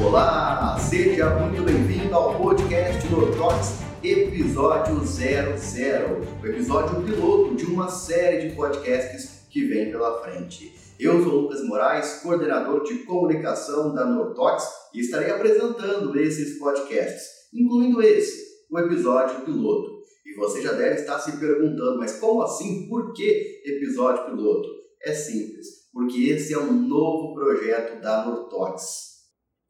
Olá, seja muito bem-vindo ao podcast Nortox, episódio 00, o episódio piloto de uma série de podcasts que vem pela frente. Eu sou Lucas Moraes, coordenador de comunicação da Nortox e estarei apresentando esses podcasts, incluindo esse, o episódio piloto. E você já deve estar se perguntando, mas como assim? Por que episódio piloto? É simples, porque esse é um novo projeto da Nortox.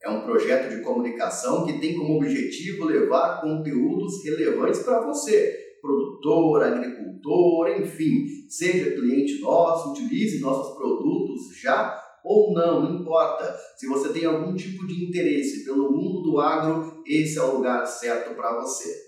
É um projeto de comunicação que tem como objetivo levar conteúdos relevantes para você, produtor, agricultor, enfim, seja cliente nosso, utilize nossos produtos já ou não, não importa. Se você tem algum tipo de interesse pelo mundo do agro, esse é o lugar certo para você.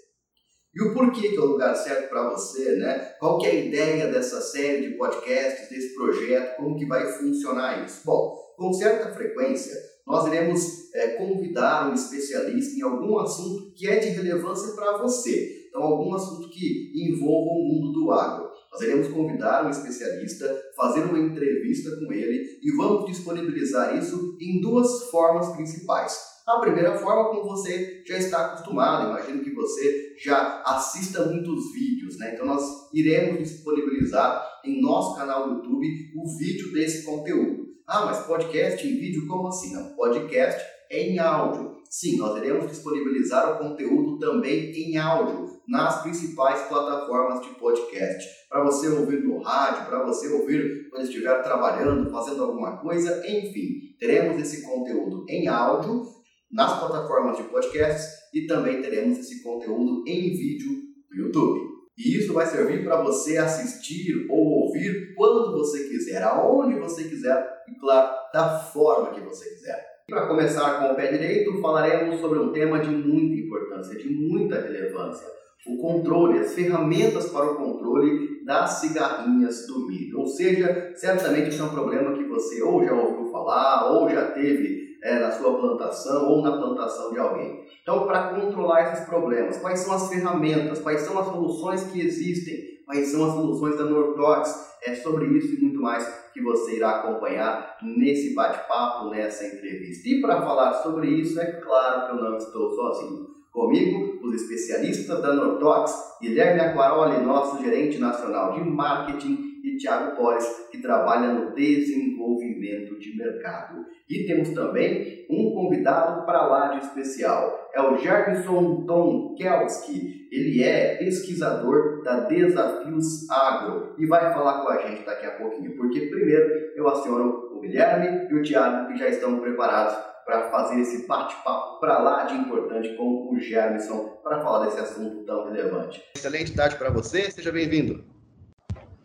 E o porquê que é o lugar certo para você, né? Qual que é a ideia dessa série de podcasts, desse projeto, como que vai funcionar isso? Bom, com certa frequência, nós iremos é, convidar um especialista em algum assunto que é de relevância para você. Então, algum assunto que envolva o mundo do agro. Nós iremos convidar um especialista, fazer uma entrevista com ele e vamos disponibilizar isso em duas formas principais. A primeira forma, como você já está acostumado, imagino que você já assista muitos vídeos, né? Então nós iremos disponibilizar em nosso canal do YouTube o vídeo desse conteúdo. Ah, mas podcast em vídeo como assim? Não, podcast é em áudio. Sim, nós iremos disponibilizar o conteúdo também em áudio nas principais plataformas de podcast. Para você ouvir no rádio, para você ouvir quando estiver trabalhando, fazendo alguma coisa, enfim, teremos esse conteúdo em áudio nas plataformas de podcasts e também teremos esse conteúdo em vídeo no YouTube. E isso vai servir para você assistir ou ouvir quando você quiser, aonde você quiser e, claro, da forma que você quiser. Para começar com o pé direito, falaremos sobre um tema de muita importância, de muita relevância o controle, as ferramentas para o controle das cigarrinhas do milho. Ou seja, certamente isso é um problema que você ou já ouviu falar, ou já teve é, na sua plantação, ou na plantação de alguém. Então, para controlar esses problemas, quais são as ferramentas, quais são as soluções que existem, quais são as soluções da Nortox, é sobre isso e muito mais que você irá acompanhar nesse bate-papo, nessa entrevista. E para falar sobre isso, é claro que eu não estou sozinho. Comigo, os especialistas da Nortox, Guilherme Aquaroli, nosso gerente nacional de marketing, e Tiago Torres, que trabalha no desenvolvimento de mercado. E temos também um convidado para lá de especial, é o Jerson Tom Kelski. Ele é pesquisador da Desafios Agro e vai falar com a gente daqui a pouquinho, porque primeiro eu aciono o Guilherme e o Tiago, que já estão preparados para fazer esse bate-papo para lá de importante com o Gerson para falar desse assunto tão relevante. Excelente tarde para você, seja bem-vindo.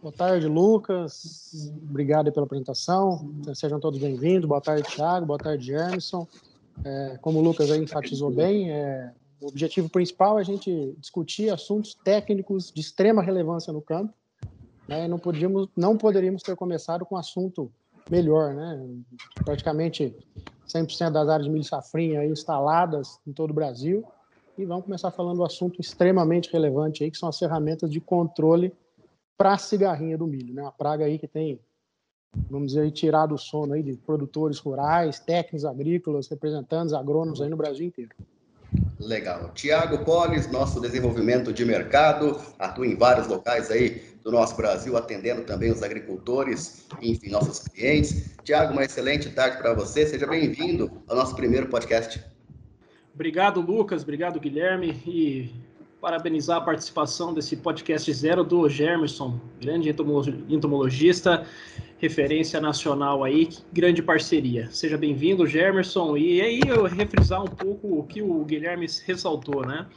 Boa tarde, Lucas. Obrigado pela apresentação. Sejam todos bem-vindos. Boa tarde, Thiago. Boa tarde, Gerson. É, como o Lucas aí enfatizou bem, é, o objetivo principal é a gente discutir assuntos técnicos de extrema relevância no campo. Né, não, podíamos, não poderíamos ter começado com um assunto melhor, né? Praticamente 100% das áreas de milho safrinha instaladas em todo o Brasil. E vamos começar falando do assunto extremamente relevante aí, que são as ferramentas de controle para a cigarrinha do milho, né? Uma praga aí que tem, vamos dizer, tirado o sono aí de produtores rurais, técnicos agrícolas, representantes agrônomos aí no Brasil inteiro. Legal. Tiago Polis, nosso desenvolvimento de mercado, atua em vários locais aí do nosso Brasil, atendendo também os agricultores, enfim, nossos clientes. Tiago, uma excelente tarde para você. Seja bem-vindo ao nosso primeiro podcast. Obrigado, Lucas. Obrigado, Guilherme. E parabenizar a participação desse podcast zero do Germerson, grande entomologista, referência nacional aí, grande parceria. Seja bem-vindo, Germerson. E aí eu refrisar um pouco o que o Guilherme ressaltou, né?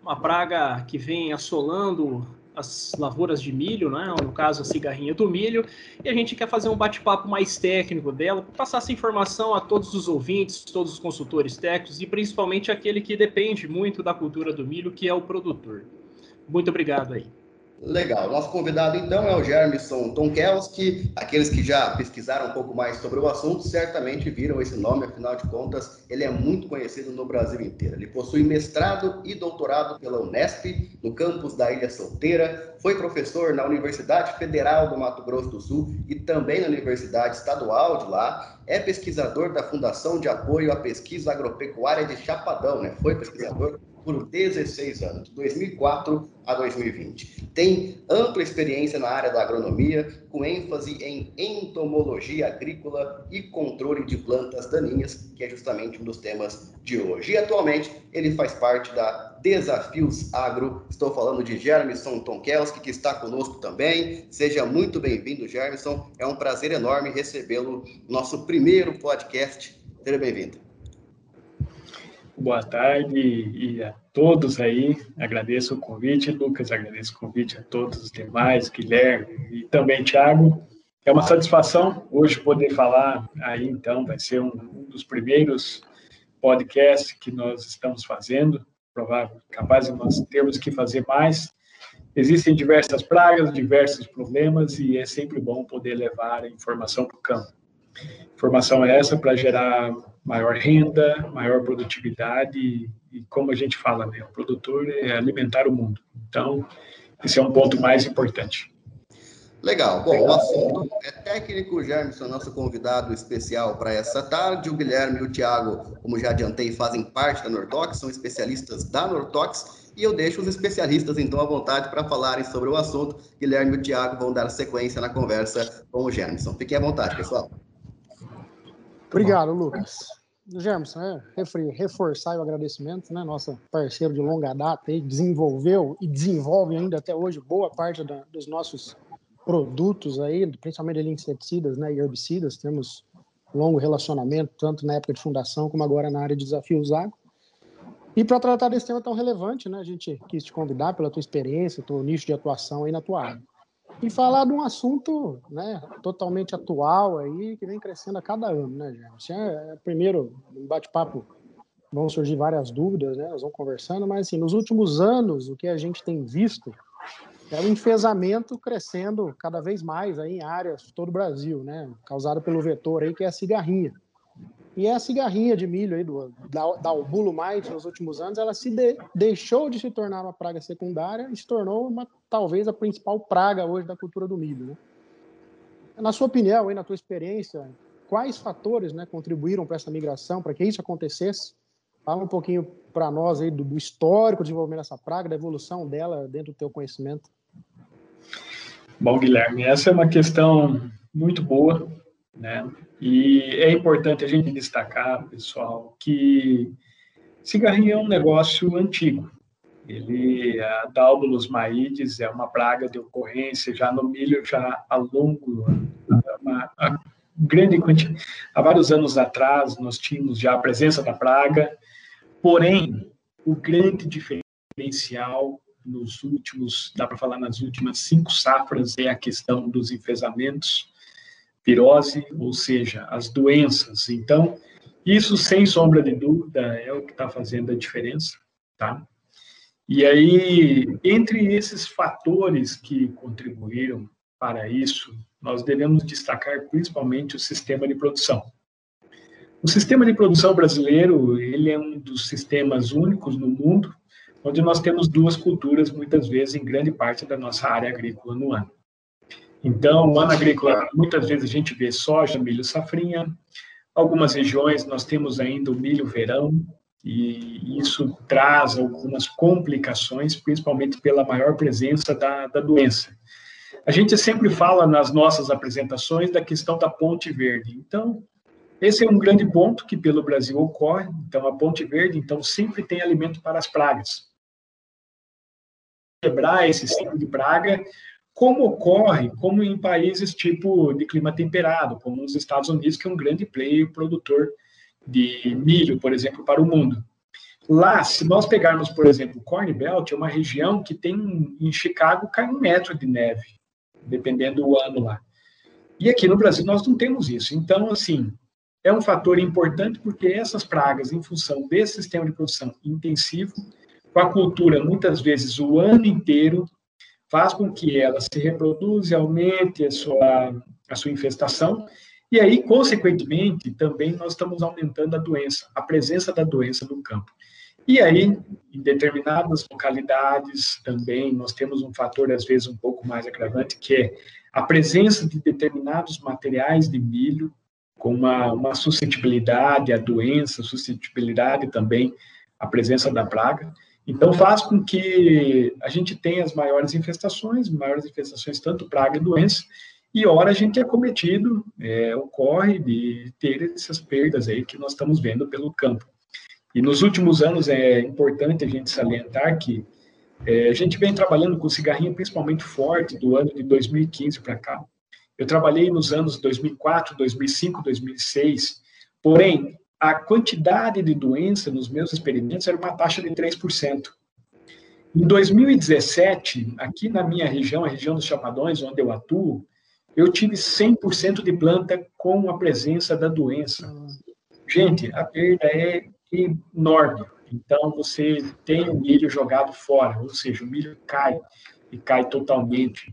Uma praga que vem assolando as lavouras de milho, né? no caso a cigarrinha do milho, e a gente quer fazer um bate-papo mais técnico dela, passar essa informação a todos os ouvintes, todos os consultores técnicos e principalmente aquele que depende muito da cultura do milho, que é o produtor. Muito obrigado aí. Legal. Nosso convidado, então, é o Germison Tonkelski. Aqueles que já pesquisaram um pouco mais sobre o assunto certamente viram esse nome, afinal de contas, ele é muito conhecido no Brasil inteiro. Ele possui mestrado e doutorado pela Unesp, no campus da Ilha Solteira, foi professor na Universidade Federal do Mato Grosso do Sul e também na Universidade Estadual de lá. É pesquisador da Fundação de Apoio à Pesquisa Agropecuária de Chapadão, né? Foi pesquisador por 16 anos, de 2004 a 2020. Tem ampla experiência na área da agronomia, com ênfase em entomologia agrícola e controle de plantas daninhas, que é justamente um dos temas de hoje. E atualmente ele faz parte da Desafios Agro. Estou falando de Germison Tonkelski, que está conosco também. Seja muito bem-vindo, Germison. É um prazer enorme recebê-lo no nosso primeiro podcast. Seja bem-vindo boa tarde e a todos aí. Agradeço o convite, Lucas, agradeço o convite a todos os demais, Guilherme e também Thiago. É uma satisfação hoje poder falar aí, então, vai ser um, um dos primeiros podcasts que nós estamos fazendo, provável, capaz de nós termos que fazer mais. Existem diversas pragas, diversos problemas e é sempre bom poder levar a informação para o campo. Informação é essa para gerar maior renda, maior produtividade e, e, como a gente fala, né, o produtor é alimentar o mundo. Então, esse é um ponto mais importante. Legal. Bom, o assunto é técnico. O Germson, nosso convidado especial para essa tarde. O Guilherme e o Thiago, como já adiantei, fazem parte da Nortox, são especialistas da Nortox. E eu deixo os especialistas, então, à vontade para falarem sobre o assunto. Guilherme e o Thiago vão dar sequência na conversa com o Germson. Fiquem à vontade, pessoal. Obrigado, Lucas. Germson, é, reforçar o agradecimento, né? Nosso parceiro de longa data aí, desenvolveu e desenvolve ainda até hoje boa parte da, dos nossos produtos aí, principalmente de inseticidas né, e herbicidas. Temos longo relacionamento, tanto na época de fundação como agora na área de desafios agro. E para tratar desse tema tão relevante, né, a gente quis te convidar pela tua experiência, teu nicho de atuação aí na tua área e falar de um assunto né, totalmente atual aí, que vem crescendo a cada ano, né? É, é, primeiro, um bate-papo, vão surgir várias dúvidas, né, nós vamos conversando, mas assim, nos últimos anos, o que a gente tem visto é o enfesamento crescendo cada vez mais aí em áreas de todo o Brasil, né, causado pelo vetor aí, que é a cigarrinha. E a cigarrinha de milho aí do, da, da Albulo Mais nos últimos anos, ela se de, deixou de se tornar uma praga secundária e se tornou uma, talvez a principal praga hoje da cultura do milho. Né? Na sua opinião, e na tua experiência, quais fatores né, contribuíram para essa migração, para que isso acontecesse? Fala um pouquinho para nós aí do, do histórico de desenvolvimento dessa praga, da evolução dela dentro do teu conhecimento. Bom, Guilherme, essa é uma questão muito boa, né? E é importante a gente destacar, pessoal, que cigarrinho é um negócio antigo. Ele, a Dálbulos maides é uma praga de ocorrência já no milho já há longo, uma, grande quantidade. Há vários anos atrás nós tínhamos já a presença da praga, porém o grande diferencial nos últimos, dá para falar nas últimas cinco safras é a questão dos enfesamentos virose, ou seja, as doenças. Então, isso, sem sombra de dúvida, é o que está fazendo a diferença, tá? E aí, entre esses fatores que contribuíram para isso, nós devemos destacar principalmente o sistema de produção. O sistema de produção brasileiro, ele é um dos sistemas únicos no mundo, onde nós temos duas culturas, muitas vezes, em grande parte da nossa área agrícola no ano. Então, ano agrícola, muitas vezes a gente vê soja, milho, safrinha. Algumas regiões nós temos ainda o milho verão, e isso traz algumas complicações, principalmente pela maior presença da, da doença. A gente sempre fala nas nossas apresentações da questão da ponte verde. Então, esse é um grande ponto que pelo Brasil ocorre. Então, a ponte verde, então, sempre tem alimento para as pragas. Quebrar esse ciclo de praga, como ocorre como em países tipo de clima temperado, como nos Estados Unidos, que é um grande player produtor de milho, por exemplo, para o mundo. Lá, se nós pegarmos, por exemplo, Corn Belt, é uma região que tem, em Chicago, cai um metro de neve, dependendo do ano lá. E aqui no Brasil nós não temos isso. Então, assim, é um fator importante porque essas pragas, em função desse sistema de produção intensivo, com a cultura muitas vezes o ano inteiro, faz com que ela se reproduza, aumente a sua, a sua infestação, e aí, consequentemente, também nós estamos aumentando a doença, a presença da doença no campo. E aí, em determinadas localidades também, nós temos um fator, às vezes, um pouco mais agravante, que é a presença de determinados materiais de milho com uma, uma suscetibilidade à doença, suscetibilidade também à presença da praga. Então, faz com que a gente tenha as maiores infestações, maiores infestações, tanto praga e doença, e ora a gente é cometido, é, ocorre de ter essas perdas aí que nós estamos vendo pelo campo. E nos últimos anos é importante a gente salientar que é, a gente vem trabalhando com cigarrinho principalmente forte do ano de 2015 para cá. Eu trabalhei nos anos 2004, 2005, 2006, porém, a quantidade de doença nos meus experimentos era uma taxa de 3%. Em 2017, aqui na minha região, a região dos Chapadões, onde eu atuo, eu tive 100% de planta com a presença da doença. Gente, a perda é enorme. Então, você tem o milho jogado fora, ou seja, o milho cai e cai totalmente.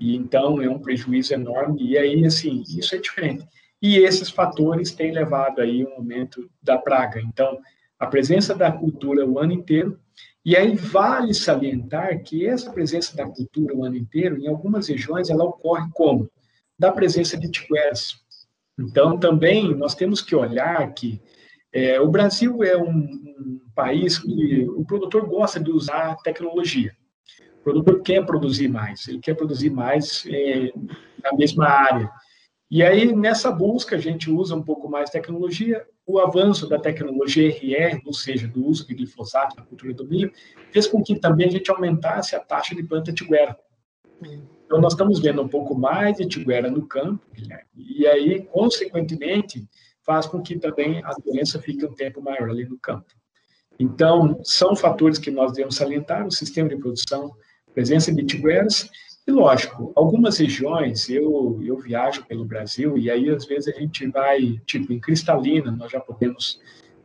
E então é um prejuízo enorme. E aí, assim, isso é diferente. E esses fatores têm levado aí um aumento da praga. Então, a presença da cultura o ano inteiro. E aí vale salientar que essa presença da cultura o ano inteiro, em algumas regiões, ela ocorre como? Da presença de tiqueras. Então, também nós temos que olhar que é, o Brasil é um, um, país que o produtor gosta de usar tecnologia. O produtor quer produzir mais, ele quer produzir mais é, na mesma área. E aí, nessa busca, a gente usa um pouco mais tecnologia. O avanço da tecnologia RR, ou seja, do uso de glifosato na cultura do milho, fez com que também a gente aumentasse a taxa de planta tiguera. Então, nós estamos vendo um pouco mais de tiguera no campo, e aí, consequentemente, faz com que também a doença fique um tempo maior ali no campo. Então, são fatores que nós devemos salientar, o sistema de produção, presença de tigueras, e lógico, algumas regiões, eu, eu viajo pelo Brasil, e aí às vezes a gente vai, tipo, em Cristalina, nós já podemos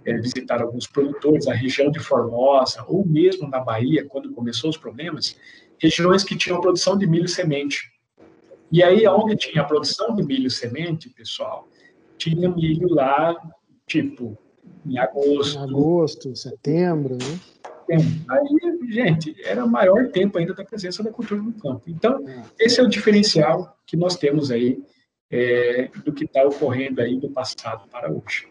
é, visitar alguns produtores, a região de Formosa, ou mesmo na Bahia, quando começou os problemas, regiões que tinham produção de milho semente. E aí, onde tinha produção de milho semente, pessoal, tinha milho lá, tipo, em agosto. Em agosto, setembro, né? Aí, gente, era maior tempo ainda da presença da cultura no campo. Então, é. esse é o diferencial que nós temos aí é, do que está ocorrendo aí do passado para hoje.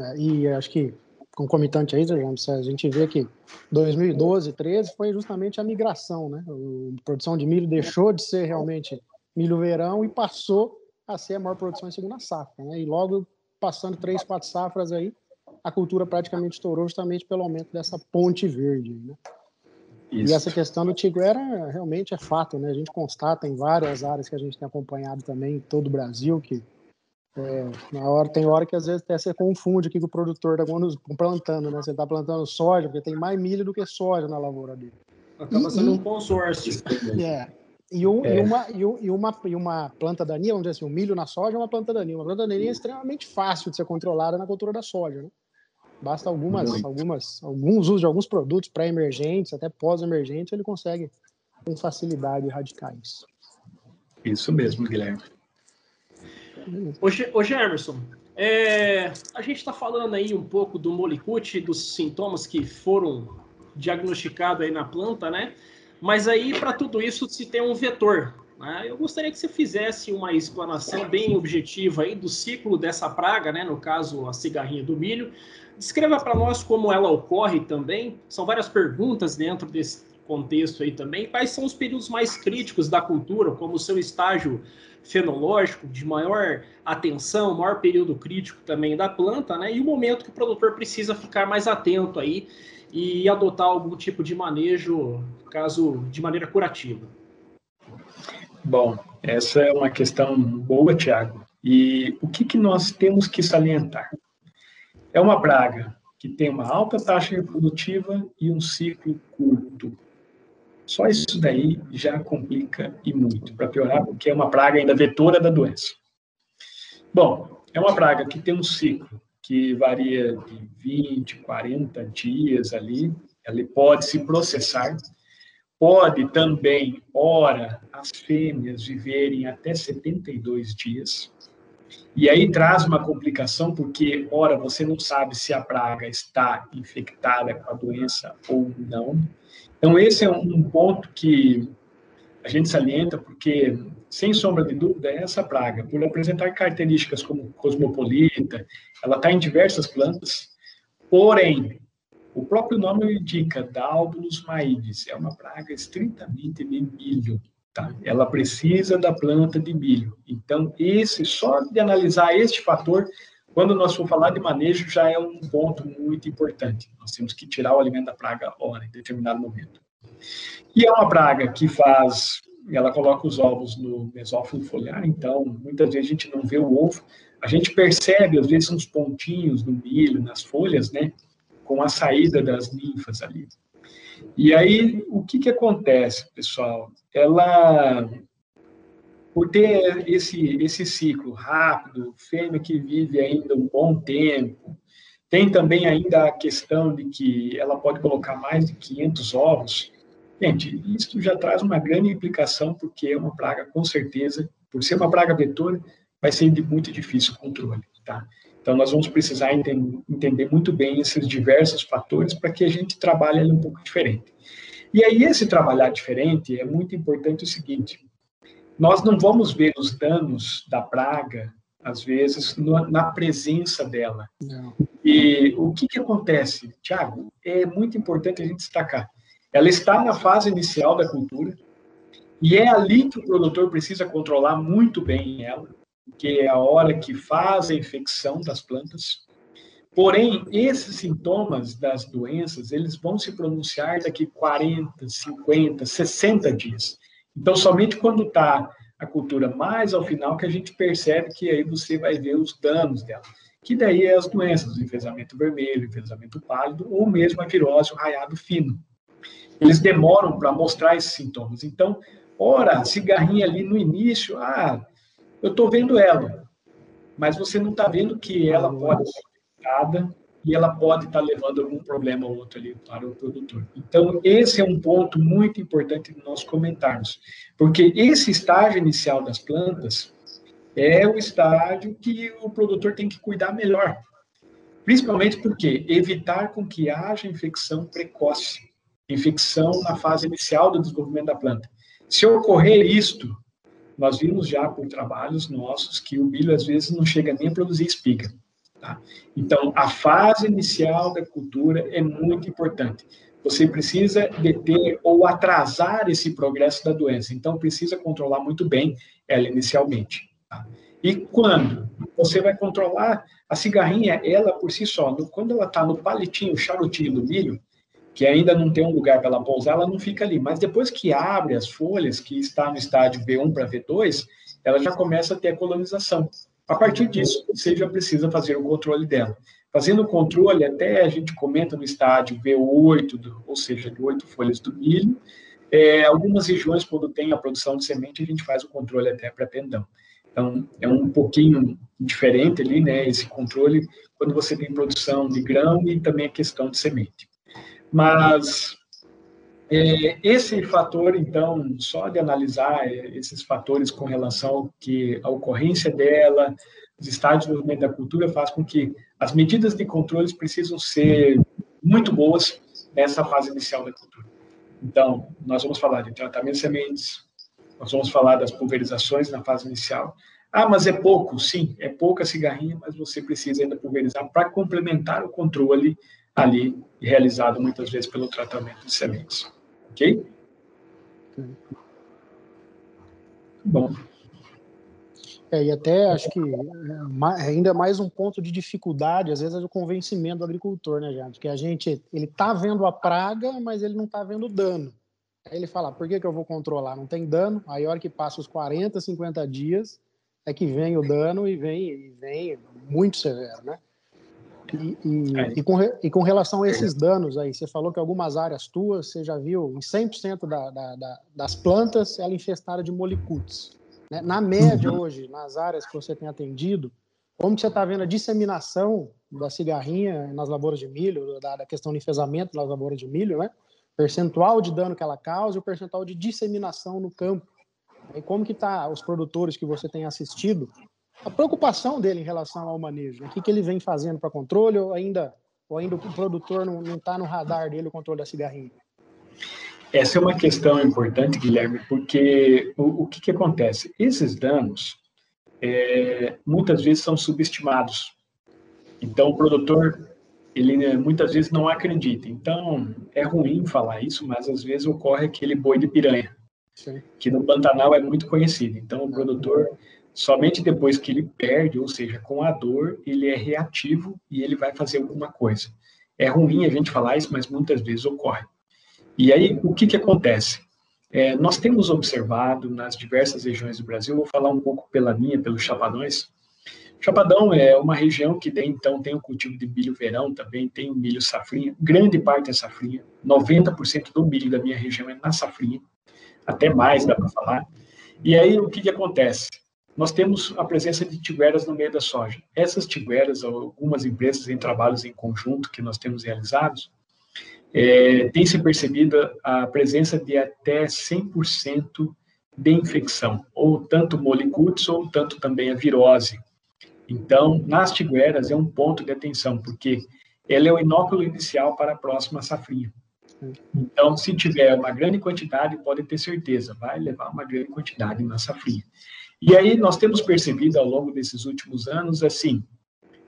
É, e acho que concomitante aí, a gente vê que 2012, 13 foi justamente a migração, né? A produção de milho deixou de ser realmente milho verão e passou a ser a maior produção em segunda safra. Né? E logo passando três, quatro safras aí, a cultura praticamente estourou justamente pelo aumento dessa ponte verde. Né? E essa questão do Tiguera realmente é fato, né? A gente constata em várias áreas que a gente tem acompanhado também em todo o Brasil que é, na hora, tem hora que às vezes até você confunde o que o produtor está plantando, né? Você está plantando soja, porque tem mais milho do que soja na lavoura dele. Acaba sendo um consórcio. É. E, um, é. e, uma, e, uma, e uma planta daninha, vamos dizer assim, o milho na soja é uma planta daninha. Uma planta daninha é extremamente fácil de ser controlada na cultura da soja, né? Basta algumas, algumas, alguns usos de alguns produtos pré-emergentes, até pós-emergentes, ele consegue com facilidade erradicar isso. Isso mesmo, Guilherme. Ô, Germerson, é, a gente está falando aí um pouco do molicute, dos sintomas que foram diagnosticados aí na planta, né? Mas aí, para tudo isso, se tem um vetor. Né? Eu gostaria que você fizesse uma explanação bem objetiva aí do ciclo dessa praga, né? no caso, a cigarrinha do milho. Descreva para nós como ela ocorre também. São várias perguntas dentro desse contexto aí também. Quais são os períodos mais críticos da cultura, como o seu estágio fenológico, de maior atenção, maior período crítico também da planta, né? E o momento que o produtor precisa ficar mais atento aí e adotar algum tipo de manejo, caso de maneira curativa? Bom, essa é uma questão boa, Tiago. E o que, que nós temos que salientar? É uma praga que tem uma alta taxa reprodutiva e um ciclo curto. Só isso daí já complica e muito, para piorar, porque é uma praga ainda vetora da doença. Bom, é uma praga que tem um ciclo que varia de 20, 40 dias ali, ela pode se processar. Pode também, ora, as fêmeas viverem até 72 dias. E aí traz uma complicação, porque, ora, você não sabe se a praga está infectada com a doença ou não. Então, esse é um ponto que a gente salienta, porque, sem sombra de dúvida, é essa praga, por apresentar características como cosmopolita, ela está em diversas plantas, porém, o próprio nome indica, Dalbulus maides, é uma praga estritamente de milho. Tá? Ela precisa da planta de milho. Então, esse só de analisar este fator, quando nós for falar de manejo, já é um ponto muito importante. Nós temos que tirar o alimento da praga hora, em determinado momento. E é uma praga que faz, ela coloca os ovos no mesófilo foliar, então muitas vezes a gente não vê o ovo, a gente percebe às vezes uns pontinhos no milho, nas folhas, né? com a saída das ninfas ali. E aí, o que, que acontece, pessoal? Ela, por ter esse, esse ciclo rápido, fêmea que vive ainda um bom tempo, tem também ainda a questão de que ela pode colocar mais de 500 ovos. Gente, isso já traz uma grande implicação, porque é uma praga, com certeza, por ser uma praga vetor, vai ser de muito difícil controle, tá? Então, nós vamos precisar entender muito bem esses diversos fatores para que a gente trabalhe um pouco diferente. E aí, esse trabalhar diferente é muito importante o seguinte: nós não vamos ver os danos da praga, às vezes, na presença dela. Não. E o que, que acontece, Tiago? É muito importante a gente destacar. Ela está na fase inicial da cultura, e é ali que o produtor precisa controlar muito bem ela que é a hora que faz a infecção das plantas. Porém, esses sintomas das doenças, eles vão se pronunciar daqui 40, 50, 60 dias. Então, somente quando está a cultura mais ao final que a gente percebe que aí você vai ver os danos dela. Que daí é as doenças, o enfesamento vermelho, o enfesamento pálido, ou mesmo a virose, o raiado fino. Eles demoram para mostrar esses sintomas. Então, ora, cigarrinha ali no início, ah, eu estou vendo ela, mas você não está vendo que ela pode ser infectada e ela pode estar tá levando algum problema ou outro ali para o produtor. Então, esse é um ponto muito importante de nós comentarmos, porque esse estágio inicial das plantas é o estágio que o produtor tem que cuidar melhor, principalmente porque evitar com que haja infecção precoce, infecção na fase inicial do desenvolvimento da planta. Se ocorrer isto, nós vimos já por trabalhos nossos que o milho às vezes não chega nem a produzir espiga. Tá? Então, a fase inicial da cultura é muito importante. Você precisa deter ou atrasar esse progresso da doença. Então, precisa controlar muito bem ela inicialmente. Tá? E quando você vai controlar a cigarrinha, ela por si só, quando ela está no palitinho, charutinho do milho, que ainda não tem um lugar para ela pousar, ela não fica ali. Mas depois que abre as folhas, que está no estágio V1 para V2, ela já começa a ter a colonização. A partir disso, você já precisa fazer o controle dela. Fazendo o controle, até a gente comenta no estágio V8, do, ou seja, de oito folhas do milho. É, algumas regiões, quando tem a produção de semente, a gente faz o controle até para pendão. Então, é um pouquinho diferente ali, né, esse controle, quando você tem produção de grão e também a questão de semente. Mas é, esse fator, então, só de analisar esses fatores com relação que a ocorrência dela, os estádios de desenvolvimento da cultura, faz com que as medidas de controles precisam ser muito boas nessa fase inicial da cultura. Então, nós vamos falar de tratamento de sementes, nós vamos falar das pulverizações na fase inicial. Ah, mas é pouco? Sim, é pouca cigarrinha, mas você precisa ainda pulverizar para complementar o controle ali realizado muitas vezes pelo tratamento de sementes. Ok? Bom. É, e até acho que é, ainda mais um ponto de dificuldade, às vezes, é o convencimento do agricultor, né, gente? Que a gente, ele tá vendo a praga, mas ele não tá vendo o dano. Aí ele fala, por que, que eu vou controlar? Não tem dano. Aí a hora que passa os 40, 50 dias, é que vem o dano e vem, e vem muito severo, né? E, e, é. e, com, e com relação a esses danos aí, você falou que algumas áreas tuas, você já viu em 100% da, da, da, das plantas, ela infestada de molicutes. Né? Na média uhum. hoje, nas áreas que você tem atendido, como que você está vendo a disseminação da cigarrinha nas lavouras de milho, da, da questão do enfesamento nas lavouras de milho, né? percentual de dano que ela causa e o percentual de disseminação no campo. E como que está os produtores que você tem assistido, a preocupação dele em relação ao manejo, o que, que ele vem fazendo para controle ou ainda, ou ainda o produtor não está no radar dele o controle da cigarrinha? Essa é uma questão importante, Guilherme, porque o, o que, que acontece? Esses danos, é, muitas vezes são subestimados. Então, o produtor, ele né, muitas vezes não acredita. Então, é ruim falar isso, mas às vezes ocorre aquele boi de piranha, Sim. que no Pantanal é muito conhecido. Então, o produtor, somente depois que ele perde, ou seja, com a dor, ele é reativo e ele vai fazer alguma coisa. É ruim a gente falar isso, mas muitas vezes ocorre. E aí, o que, que acontece? É, nós temos observado nas diversas regiões do Brasil, vou falar um pouco pela minha, pelos Chapadões. Chapadão é uma região que tem, então, tem o cultivo de milho verão também, tem o milho safrinha, grande parte é safrinha, 90% do milho da minha região é na safrinha, até mais dá para falar. E aí, o que, que acontece? Nós temos a presença de tigueras no meio da soja. Essas tigueras, algumas empresas em trabalhos em conjunto que nós temos realizados, é, tem se percebido a presença de até 100% de infecção, ou tanto molicutes, ou tanto também a virose. Então, nas tigueras é um ponto de atenção, porque ela é o inóculo inicial para a próxima safrinha. Então, se tiver uma grande quantidade, pode ter certeza, vai levar uma grande quantidade na safrinha. E aí nós temos percebido ao longo desses últimos anos, assim,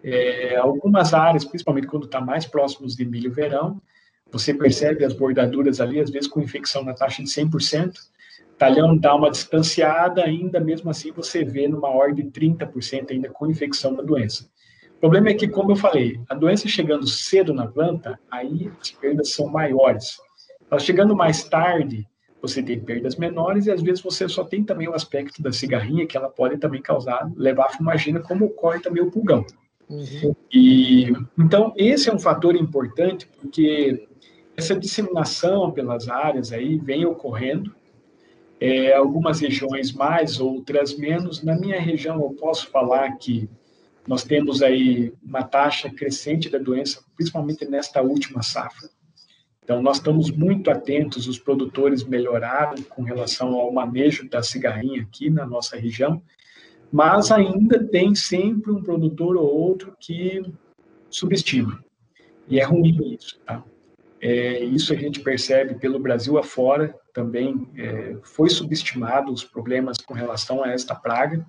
é, algumas áreas, principalmente quando está mais próximos de milho verão, você percebe as bordaduras ali, às vezes com infecção na taxa de 100%, talhão dá uma distanciada, ainda mesmo assim você vê numa ordem de 30% ainda com infecção da doença. O problema é que, como eu falei, a doença chegando cedo na planta, aí as perdas são maiores. Ela chegando mais tarde, você tem perdas menores e às vezes você só tem também o aspecto da cigarrinha, que ela pode também causar, levar a fumagina, como ocorre também o pulgão. Uhum. E, então, esse é um fator importante, porque essa disseminação pelas áreas aí vem ocorrendo, é, algumas regiões mais, outras menos. Na minha região, eu posso falar que nós temos aí uma taxa crescente da doença, principalmente nesta última safra. Então, nós estamos muito atentos, os produtores melhoraram com relação ao manejo da cigarrinha aqui na nossa região, mas ainda tem sempre um produtor ou outro que subestima. E é ruim isso, tá? É, isso a gente percebe pelo Brasil afora também é, foi subestimado os problemas com relação a esta praga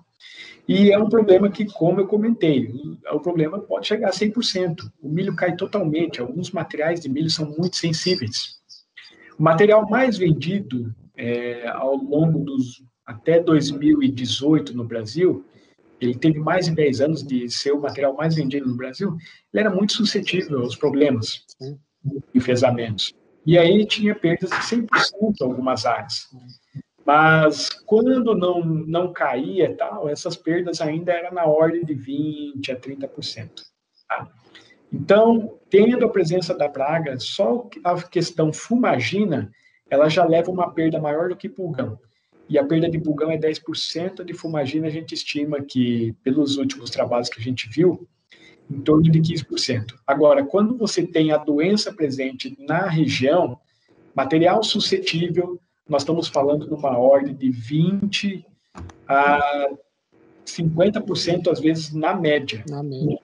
e é um problema que, como eu comentei, o problema pode chegar a 100%. O milho cai totalmente, alguns materiais de milho são muito sensíveis. O material mais vendido é, ao longo dos até 2018 no Brasil, ele teve mais de 10 anos de ser o material mais vendido no Brasil, ele era muito suscetível aos problemas enfesamentos. E aí tinha perdas de 100% em algumas áreas. Mas quando não, não caía tal, essas perdas ainda eram na ordem de 20% a 30%. Tá? Então, tendo a presença da praga, só a questão fumagina, ela já leva uma perda maior do que pulgão. E a perda de pulgão é 10%, de fumagina a gente estima que, pelos últimos trabalhos que a gente viu, em torno de 15%. Agora, quando você tem a doença presente na região, material suscetível, nós estamos falando numa ordem de 20 a 50% às vezes na média. Na média.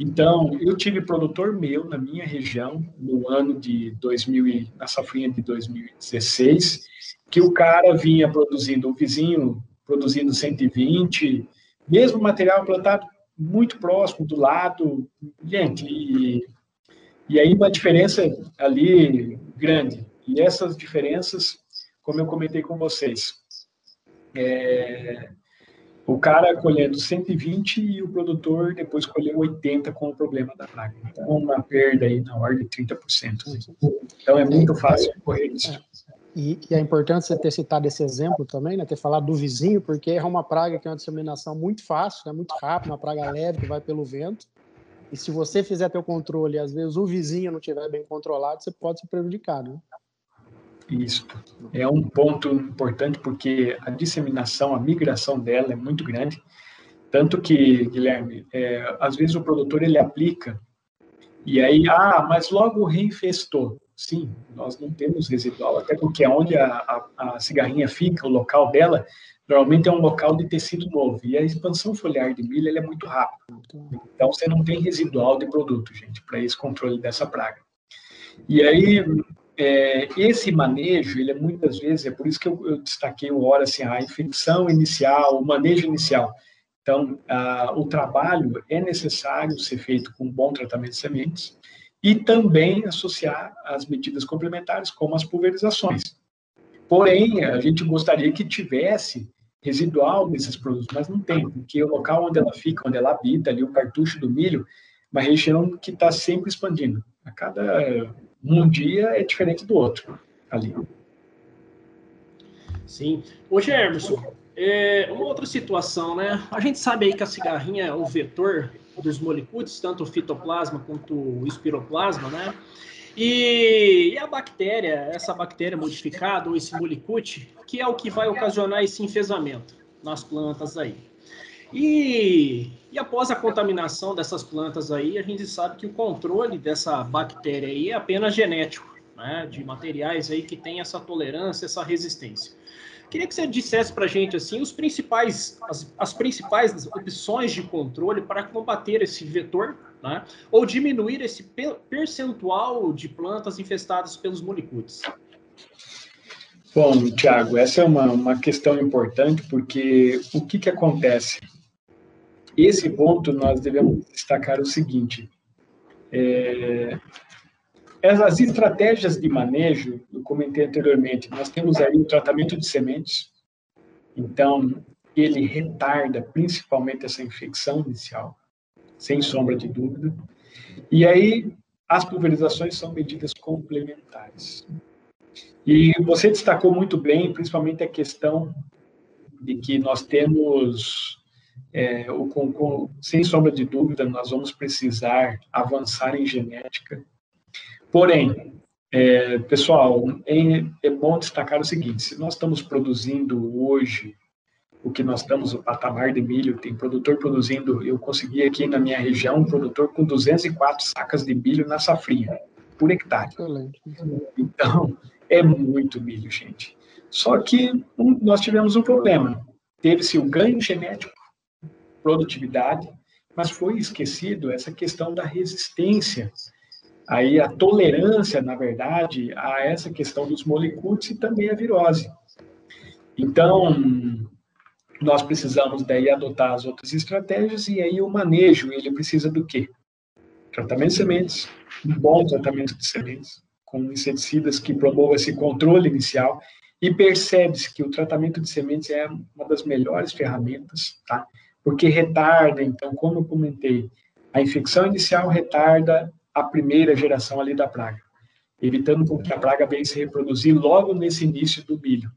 Então, eu tive produtor meu na minha região no ano de 2000 na safrinha de 2016, que o cara vinha produzindo, o vizinho produzindo 120, mesmo material plantado muito próximo, do lado. Gente, e, e aí uma diferença ali grande. E essas diferenças, como eu comentei com vocês, é, o cara colhendo 120 e o produtor depois colheu 80 com o problema da praga. Então, uma perda aí na ordem de 30%. Então, é muito fácil correr isso. E, e é importante você ter citado esse exemplo também, né, ter falado do vizinho, porque é uma praga que é uma disseminação muito fácil, né, muito rápida, uma praga leve que vai pelo vento. E se você fizer teu controle às vezes o vizinho não estiver bem controlado, você pode ser prejudicado. Né? Isso. É um ponto importante porque a disseminação, a migração dela é muito grande. Tanto que, Guilherme, é, às vezes o produtor ele aplica e aí, ah, mas logo reinfestou. Sim, nós não temos residual, até porque onde a, a, a cigarrinha fica, o local dela, normalmente é um local de tecido novo. E a expansão foliar de milho é muito rápida. Então, você não tem residual de produto, gente, para esse controle dessa praga. E aí, é, esse manejo, ele é muitas vezes, é por isso que eu, eu destaquei o hora, assim, a infecção inicial, o manejo inicial. Então, a, o trabalho é necessário ser feito com um bom tratamento de sementes e também associar as medidas complementares, como as pulverizações. Porém, a gente gostaria que tivesse residual desses produtos, mas não tem, porque o local onde ela fica, onde ela habita, ali o cartucho do milho, uma região que está sempre expandindo. A cada um dia é diferente do outro ali. Sim. Hoje, Emerson, é uma outra situação, né? A gente sabe aí que a cigarrinha é o vetor dos molicutes, tanto o fitoplasma quanto o espiroplasma, né? E, a bactéria, essa bactéria modificada, ou esse molicute, que é o que vai ocasionar esse enfesamento nas plantas aí. E, e após a contaminação dessas plantas aí, a gente sabe que o controle dessa bactéria aí é apenas genético, né? De materiais aí que tem essa tolerância, essa resistência. Queria que você dissesse para a gente assim os principais, as, as, principais opções de controle para combater esse vetor, né? ou diminuir esse percentual de plantas infestadas pelos molicutes. Bom, Tiago, essa é uma, uma questão importante porque o que, que acontece? Esse ponto nós devemos destacar o seguinte: é, as estratégias de manejo, eu comentei anteriormente, nós temos aí o tratamento de sementes, então ele retarda principalmente essa infecção inicial, sem sombra de dúvida. E aí as pulverizações são medidas complementares. E você destacou muito bem, principalmente a questão de que nós temos, é, o, com, sem sombra de dúvida, nós vamos precisar avançar em genética Porém, é, pessoal, é, é, bom destacar o seguinte: se nós estamos produzindo hoje o que nós estamos, o patamar de milho, tem produtor produzindo, eu consegui aqui na minha região um produtor com 204 sacas de milho na safrinha, por hectare. Então, é muito milho, gente. Só que um, nós tivemos um problema. Teve-se o ganho genético, produtividade, mas foi esquecido essa questão da resistência aí a tolerância, na verdade, a essa questão dos molicutes e também a virose. Então, nós precisamos daí adotar as outras estratégias e aí o manejo, ele precisa do quê? Tratamento de sementes, um bom tratamento de sementes, com inseticidas que promovam esse controle inicial e percebe-se que o tratamento de sementes é uma das melhores ferramentas, tá? Porque retarda, então, como eu comentei, a infecção inicial retarda a primeira geração ali da praga, evitando que a praga venha se reproduzir logo nesse início do milho.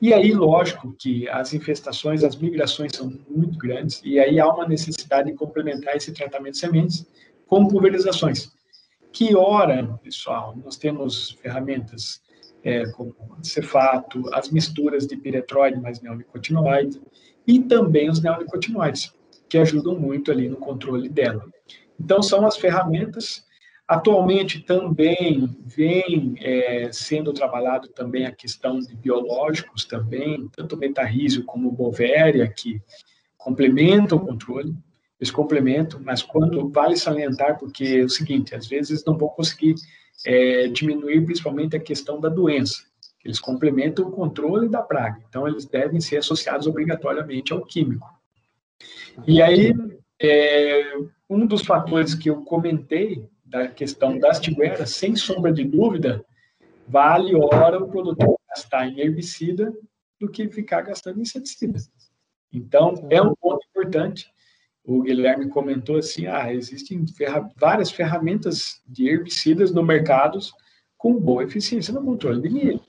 E aí, lógico que as infestações, as migrações são muito grandes, e aí há uma necessidade de complementar esse tratamento de sementes com pulverizações. Que ora, pessoal, nós temos ferramentas é, como cefato, as misturas de piretroide mais neonicotinoide, e também os neonicotinoides, que ajudam muito ali no controle dela. Então, são as ferramentas. Atualmente também vem é, sendo trabalhado também a questão de biológicos também, tanto metarrísio como bovéria, que complementam o controle, eles complementam, mas quando vale salientar, porque é o seguinte, às vezes não vão conseguir é, diminuir principalmente a questão da doença, eles complementam o controle da praga, então eles devem ser associados obrigatoriamente ao químico. E aí, é, um dos fatores que eu comentei da questão das tigueras, sem sombra de dúvida, vale hora o produtor gastar em herbicida do que ficar gastando em inseticida. Então, é um ponto importante. O Guilherme comentou assim, ah, existem ferra várias ferramentas de herbicidas no mercado com boa eficiência no controle de milho.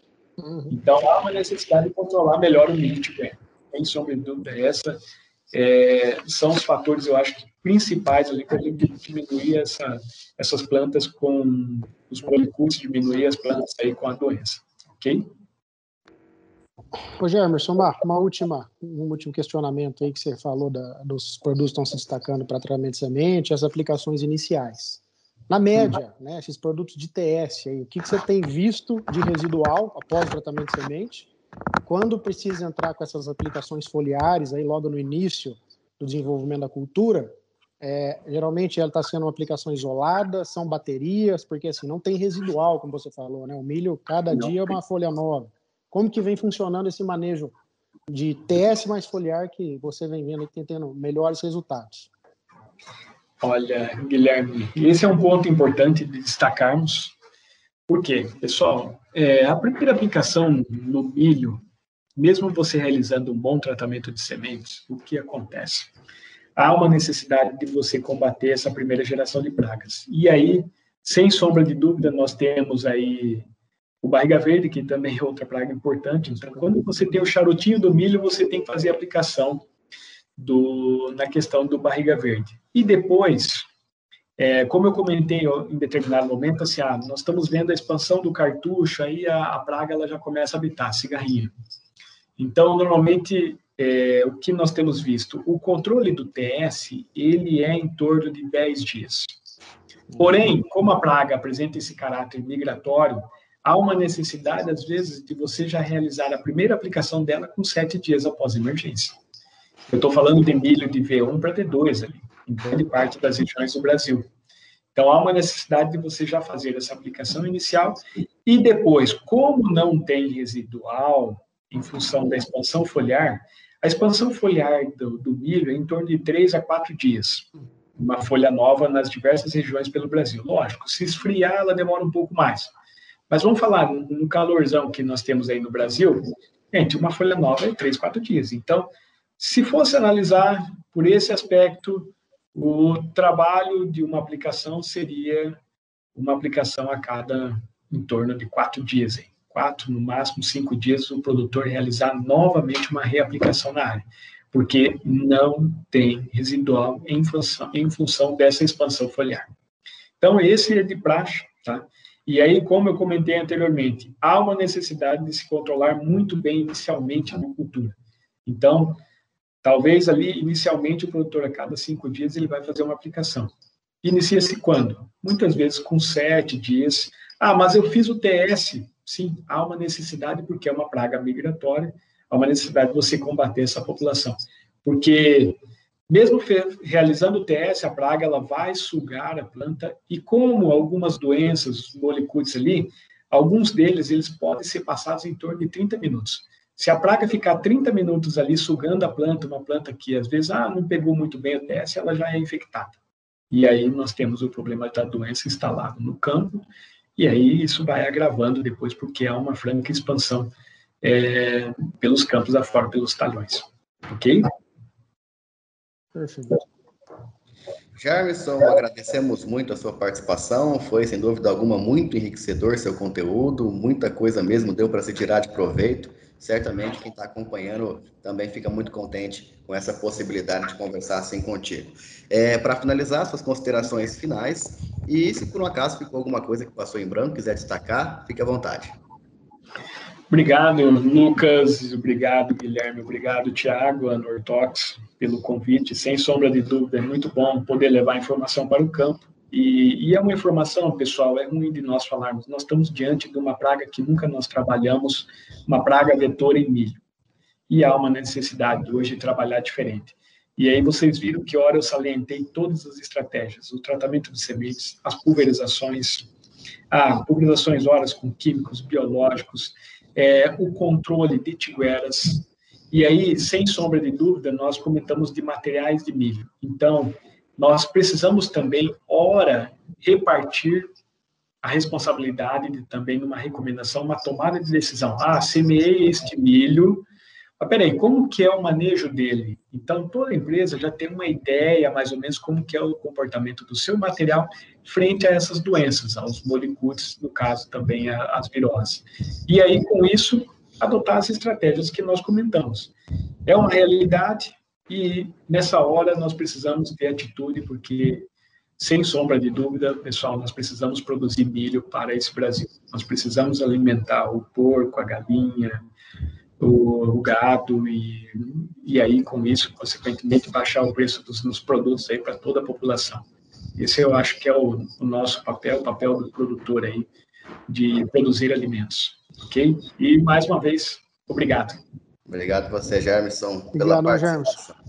Uhum. Então, há uma necessidade de controlar melhor o milho tiguera. Sem sombra de dúvida, essa é, são os fatores, eu acho, principais ali para a gente diminuir essa, essas plantas com os molicutes, diminuir as plantas aí com a doença, ok? Ô, Germerson, uma, uma última, um último questionamento aí que você falou da, dos produtos que estão se destacando para tratamento de semente, as aplicações iniciais. Na média, né, esses produtos de TS, aí, o que, que você tem visto de residual após o tratamento de semente? Quando precisa entrar com essas aplicações foliares, aí logo no início do desenvolvimento da cultura, é, geralmente ela está sendo uma aplicação isolada, são baterias, porque assim não tem residual, como você falou, né? O milho cada não. dia é uma folha nova. Como que vem funcionando esse manejo de TS mais foliar que você vem vendo que tem tendo melhores resultados? Olha, Guilherme, esse é um ponto importante de destacarmos. Por quê? Pessoal, é, a primeira aplicação no milho, mesmo você realizando um bom tratamento de sementes, o que acontece? Há uma necessidade de você combater essa primeira geração de pragas. E aí, sem sombra de dúvida, nós temos aí o barriga verde, que também é outra praga importante. Então, quando você tem o charutinho do milho, você tem que fazer a aplicação do, na questão do barriga verde. E depois, é, como eu comentei em determinado momento, assim, ah, nós estamos vendo a expansão do cartucho, aí a, a praga ela já começa a habitar, cigarrinho. Então, normalmente, é, o que nós temos visto? O controle do TS, ele é em torno de 10 dias. Porém, como a praga apresenta esse caráter migratório, há uma necessidade, às vezes, de você já realizar a primeira aplicação dela com sete dias após a emergência. Eu estou falando de milho de V1 para D2 ali, em grande parte das regiões do Brasil. Então, há uma necessidade de você já fazer essa aplicação inicial e depois, como não tem residual, em função da expansão foliar, a expansão foliar do, do milho é em torno de 3 a 4 dias. Uma folha nova nas diversas regiões pelo Brasil. Lógico, se esfriar, ela demora um pouco mais. Mas vamos falar, no calorzão que nós temos aí no Brasil, gente, uma folha nova é 3, 4 dias. Então, se fosse analisar por esse aspecto, o trabalho de uma aplicação seria uma aplicação a cada em torno de quatro dias. Hein? Quatro, no máximo cinco dias, o produtor realizar novamente uma reaplicação na área, porque não tem residual em função, em função dessa expansão foliar. Então, esse é de praxe, tá? E aí, como eu comentei anteriormente, há uma necessidade de se controlar muito bem inicialmente a cultura. Então, Talvez ali, inicialmente, o produtor, a cada cinco dias, ele vai fazer uma aplicação. Inicia-se quando? Muitas vezes com sete dias. Ah, mas eu fiz o TS. Sim, há uma necessidade, porque é uma praga migratória, há uma necessidade de você combater essa população. Porque, mesmo realizando o TS, a praga ela vai sugar a planta, e como algumas doenças, moléculas ali, alguns deles eles podem ser passados em torno de 30 minutos. Se a praga ficar 30 minutos ali sugando a planta, uma planta que às vezes ah, não pegou muito bem o teste, ela já é infectada. E aí nós temos o problema da doença instalado no campo, e aí isso vai agravando depois, porque há uma franca expansão é, pelos campos afora, pelos talhões. Ok? Perfeito. Jarmisson, agradecemos muito a sua participação. Foi, sem dúvida alguma, muito enriquecedor seu conteúdo, muita coisa mesmo deu para se tirar de proveito certamente quem está acompanhando também fica muito contente com essa possibilidade de conversar assim contigo. É, Para finalizar, suas considerações finais, e se por um acaso ficou alguma coisa que passou em branco, quiser destacar, fique à vontade. Obrigado, Lucas, obrigado, Guilherme, obrigado, Tiago, a Nortox, pelo convite. Sem sombra de dúvida, é muito bom poder levar informação para o campo e, e, é uma informação, pessoal, é ruim de nós falarmos. Nós estamos diante de uma praga que nunca nós trabalhamos, uma praga vetor em milho. E há uma necessidade hoje de trabalhar diferente. E aí vocês viram que, hora eu salientei todas as estratégias, o tratamento de sementes, as pulverizações, ah, pulverizações horas com químicos biológicos, é, o controle de tigueras. E aí, sem sombra de dúvida, nós comentamos de materiais de milho. Então, nós precisamos também, ora, repartir a responsabilidade de também numa recomendação, uma tomada de decisão. Ah, semeei este milho, mas peraí, como que é o manejo dele? Então, toda empresa já tem uma ideia, mais ou menos, como que é o comportamento do seu material frente a essas doenças, aos molicutes, no caso também as viroses. E aí, com isso, adotar as estratégias que nós comentamos. É uma realidade, e nessa hora nós precisamos ter atitude, porque, sem sombra de dúvida, pessoal, nós precisamos produzir milho para esse Brasil. Nós precisamos alimentar o porco, a galinha, o, o gado, e, e aí, com isso, consequentemente, baixar o preço dos nos produtos aí para toda a população. Esse eu acho que é o, o nosso papel, o papel do produtor aí, de produzir alimentos, ok? E, mais uma vez, obrigado. Obrigado você, Germerson, pela obrigado, participação. Germerson.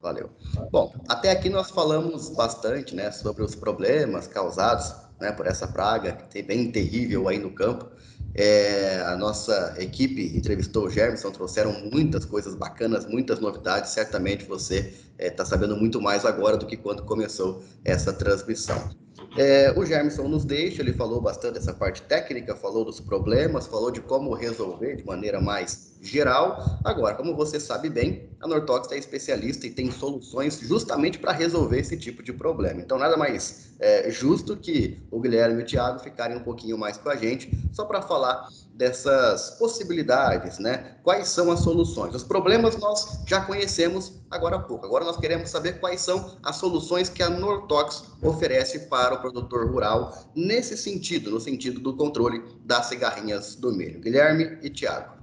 Valeu. Bom, até aqui nós falamos bastante, né, sobre os problemas causados, né, por essa praga que tem bem terrível aí no campo. É, a nossa equipe entrevistou o Gerson, trouxeram muitas coisas bacanas, muitas novidades. Certamente você está é, tá sabendo muito mais agora do que quando começou essa transmissão. É, o Gerson nos deixa, ele falou bastante dessa parte técnica, falou dos problemas, falou de como resolver de maneira mais geral. Agora, como você sabe bem, a Nortox é especialista e tem soluções justamente para resolver esse tipo de problema. Então, nada mais é, justo que o Guilherme e o Thiago ficarem um pouquinho mais com a gente, só para falar dessas possibilidades, né? Quais são as soluções? Os problemas nós já conhecemos agora há pouco. Agora nós queremos saber quais são as soluções que a Nortox oferece para o produtor rural nesse sentido, no sentido do controle das cigarrinhas do milho. Guilherme e Tiago.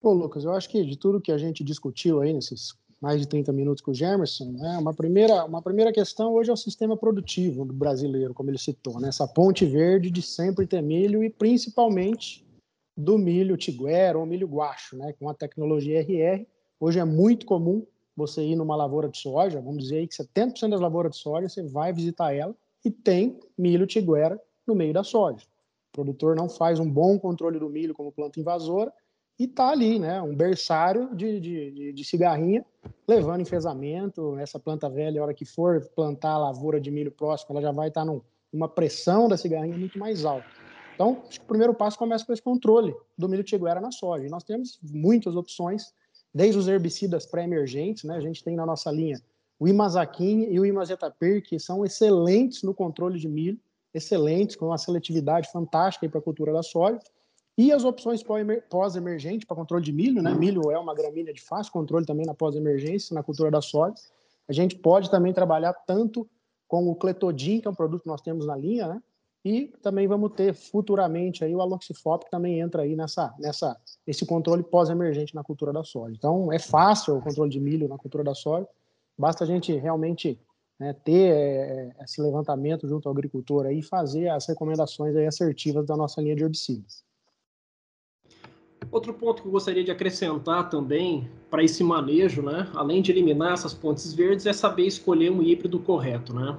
Pô, Lucas, eu acho que de tudo que a gente discutiu aí nesses mais de 30 minutos com o Gemerson, né, uma, primeira, uma primeira questão hoje é o sistema produtivo do brasileiro, como ele citou, né, essa ponte verde de sempre ter milho e principalmente do milho tiguera ou milho guacho, né, com a tecnologia RR. Hoje é muito comum você ir numa lavoura de soja, vamos dizer que 70% das lavouras de soja você vai visitar ela e tem milho tiguera no meio da soja. O produtor não faz um bom controle do milho como planta invasora e tá ali, né? Um berçário de, de, de, cigarrinha, levando enfesamento. Essa planta velha, a hora que for plantar a lavoura de milho próximo, ela já vai estar tá numa pressão da cigarrinha muito mais alta. Então, acho que o primeiro passo começa com esse controle do milho tiguera na soja. E nós temos muitas opções, desde os herbicidas pré-emergentes, né? A gente tem na nossa linha o imazaquim e o imazetapir, que são excelentes no controle de milho, excelentes, com uma seletividade fantástica para a cultura da soja. E as opções pós-emergente para controle de milho, né? Milho é uma gramínea de fácil controle também na pós-emergência, na cultura da soja. A gente pode também trabalhar tanto com o cletodin, que é um produto que nós temos na linha, né? E também vamos ter futuramente aí o aloxifop, que também entra aí nessa, nessa, esse controle pós-emergente na cultura da soja. Então, é fácil o controle de milho na cultura da soja, basta a gente realmente né, ter é, esse levantamento junto ao agricultor e fazer as recomendações aí assertivas da nossa linha de herbicidas. Outro ponto que eu gostaria de acrescentar também para esse manejo, né, além de eliminar essas pontes verdes, é saber escolher um híbrido correto, né?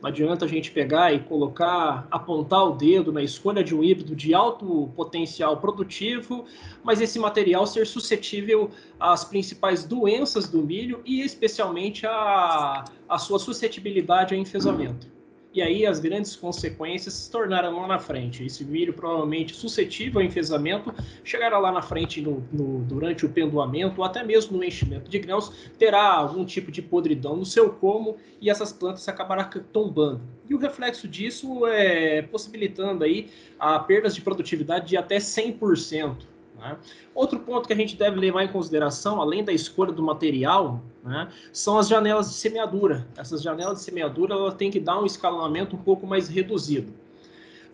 Não adianta a gente pegar e colocar, apontar o dedo na escolha de um híbrido de alto potencial produtivo, mas esse material ser suscetível às principais doenças do milho e especialmente a, a sua suscetibilidade ao enfesamento e aí as grandes consequências se tornaram lá na frente. Esse milho provavelmente suscetível ao enfesamento chegará lá na frente no, no, durante o pendoamento ou até mesmo no enchimento de grãos, terá algum tipo de podridão no seu como e essas plantas acabarão tombando. E o reflexo disso é possibilitando aí a perdas de produtividade de até 100%. Né? Outro ponto que a gente deve levar em consideração, além da escolha do material, né, são as janelas de semeadura. Essas janelas de semeadura ela tem que dar um escalonamento um pouco mais reduzido.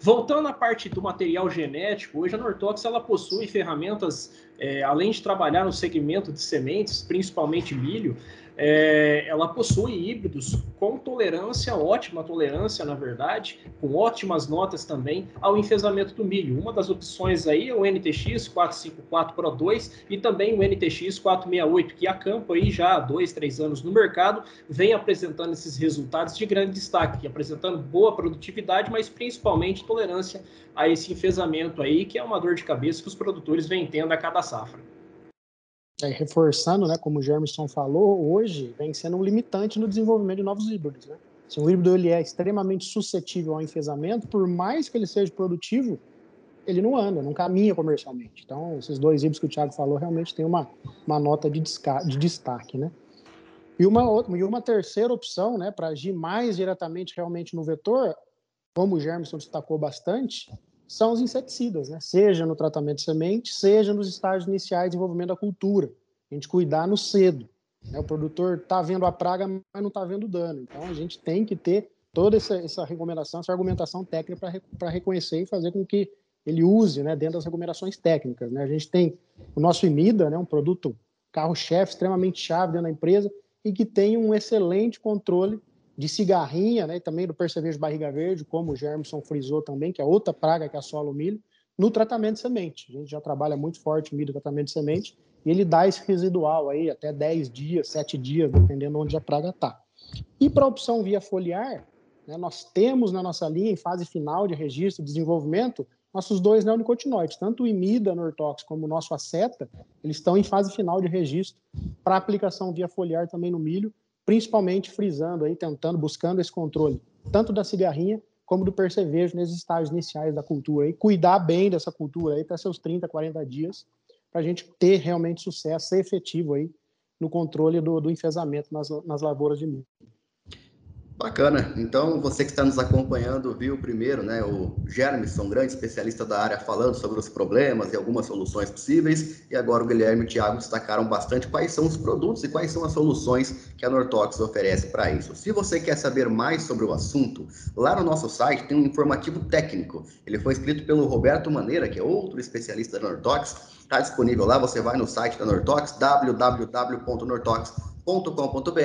Voltando à parte do material genético, hoje a Nortox ela possui ferramentas, é, além de trabalhar no segmento de sementes, principalmente milho, é, ela possui híbridos com tolerância, ótima tolerância, na verdade, com ótimas notas também ao enfesamento do milho. Uma das opções aí é o NTX 454 Pro 2 e também o NTX 468, que a Campo aí já há dois, três anos no mercado vem apresentando esses resultados de grande destaque, apresentando boa produtividade, mas principalmente tolerância a esse enfesamento aí, que é uma dor de cabeça que os produtores vêm tendo a cada safra é, reforçando, né, como o Germson falou, hoje vem sendo um limitante no desenvolvimento de novos híbridos. Né? Se um híbrido ele é extremamente suscetível ao enfesamento, por mais que ele seja produtivo, ele não anda, não caminha comercialmente. Então, esses dois híbridos que o Thiago falou realmente tem uma, uma nota de, de destaque. Né? E, uma, outra, e uma terceira opção, né, para agir mais diretamente realmente no vetor, como o Germson destacou bastante, são os inseticidas, né? seja no tratamento de semente, seja nos estágios iniciais de desenvolvimento da cultura. A gente cuidar no cedo. Né? O produtor está vendo a praga, mas não está vendo o dano. Então a gente tem que ter toda essa, essa recomendação, essa argumentação técnica para reconhecer e fazer com que ele use né, dentro das recomendações técnicas. Né? A gente tem o nosso IMIDA, né, um produto carro-chefe extremamente chave dentro da empresa e que tem um excelente controle de cigarrinha, né, também do percevejo barriga verde, como o Germson frisou também, que é outra praga que assola o milho, no tratamento de semente. A gente já trabalha muito forte o milho no tratamento de semente, e ele dá esse residual aí até 10 dias, 7 dias, dependendo onde a praga está. E para a opção via foliar, né, nós temos na nossa linha, em fase final de registro e desenvolvimento, nossos dois neonicotinoides, tanto o imida Nortox como o nosso aceta, eles estão em fase final de registro para aplicação via foliar também no milho, principalmente frisando aí, tentando, buscando esse controle, tanto da cigarrinha como do percevejo nesses estágios iniciais da cultura, e cuidar bem dessa cultura aí até seus 30, 40 dias, para a gente ter realmente sucesso, ser efetivo aí no controle do, do enfesamento nas, nas lavouras de milho. Bacana. Então, você que está nos acompanhando, viu primeiro, né, o Germson, grande especialista da área, falando sobre os problemas e algumas soluções possíveis. E agora o Guilherme e o Thiago destacaram bastante quais são os produtos e quais são as soluções que a Nortox oferece para isso. Se você quer saber mais sobre o assunto, lá no nosso site tem um informativo técnico. Ele foi escrito pelo Roberto Maneira, que é outro especialista da Nortox. Está disponível lá, você vai no site da Nortox, www.nortox.com com.br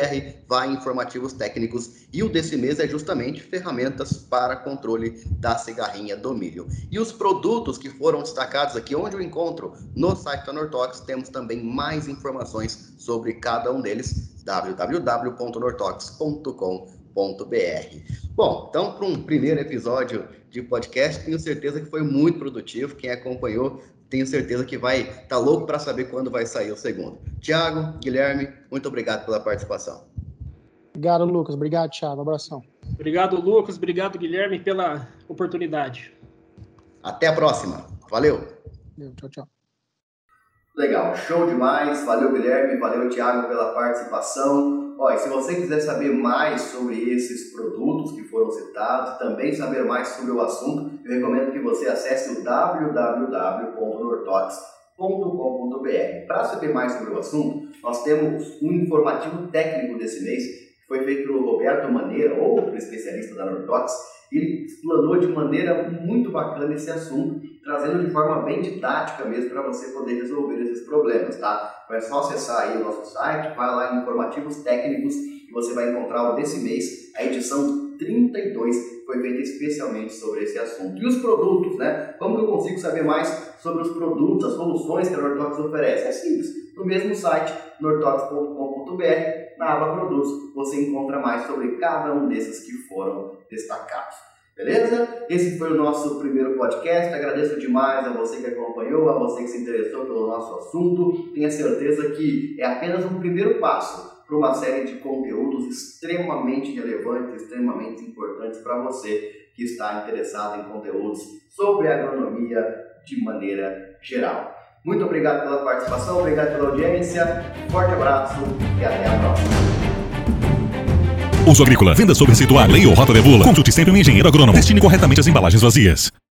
vai informativos técnicos e o desse mês é justamente ferramentas para controle da cigarrinha do milho. E os produtos que foram destacados aqui, onde eu encontro no site da Nortox, temos também mais informações sobre cada um deles, www.nortox.com.br. Bom, então para um primeiro episódio de podcast, tenho certeza que foi muito produtivo. Quem acompanhou tenho certeza que vai estar tá louco para saber quando vai sair o segundo. Tiago, Guilherme, muito obrigado pela participação. Obrigado, Lucas. Obrigado, Thiago. abração. Obrigado, Lucas. Obrigado, Guilherme, pela oportunidade. Até a próxima. Valeu. Tchau, tchau. Legal, show demais. Valeu, Guilherme. Valeu, Thiago, pela participação. E se você quiser saber mais sobre esses produtos que foram citados, também saber mais sobre o assunto, eu recomendo que você acesse o www.nortox.com.br. Para saber mais sobre o assunto, nós temos um informativo técnico desse mês, que foi feito pelo Roberto Maneira, outro especialista da Nortox, ele explanou de maneira muito bacana esse assunto, trazendo de forma bem didática mesmo para você poder resolver esses problemas, tá? É só acessar aí o nosso site, vai lá em informativos técnicos e você vai encontrar o desse mês, a edição 32 foi feita especialmente sobre esse assunto. E os produtos, né? Como que eu consigo saber mais sobre os produtos, as soluções que a Nortox oferece? É simples. No mesmo site, nortox.com.br, na aba Produtos, você encontra mais sobre cada um desses que foram destacados. Beleza? Esse foi o nosso primeiro podcast. Agradeço demais a você que acompanhou, a você que se interessou pelo nosso assunto. Tenha certeza que é apenas um primeiro passo para uma série de conteúdos extremamente relevantes, extremamente importantes para você que está interessado em conteúdos sobre agronomia de maneira geral. Muito obrigado pela participação, obrigado pela audiência, forte abraço e até a próxima. Uso agrícola, venda sob receituar, lei ou rota de bula. Consulte sempre um engenheiro agrônomo. Destine corretamente as embalagens vazias.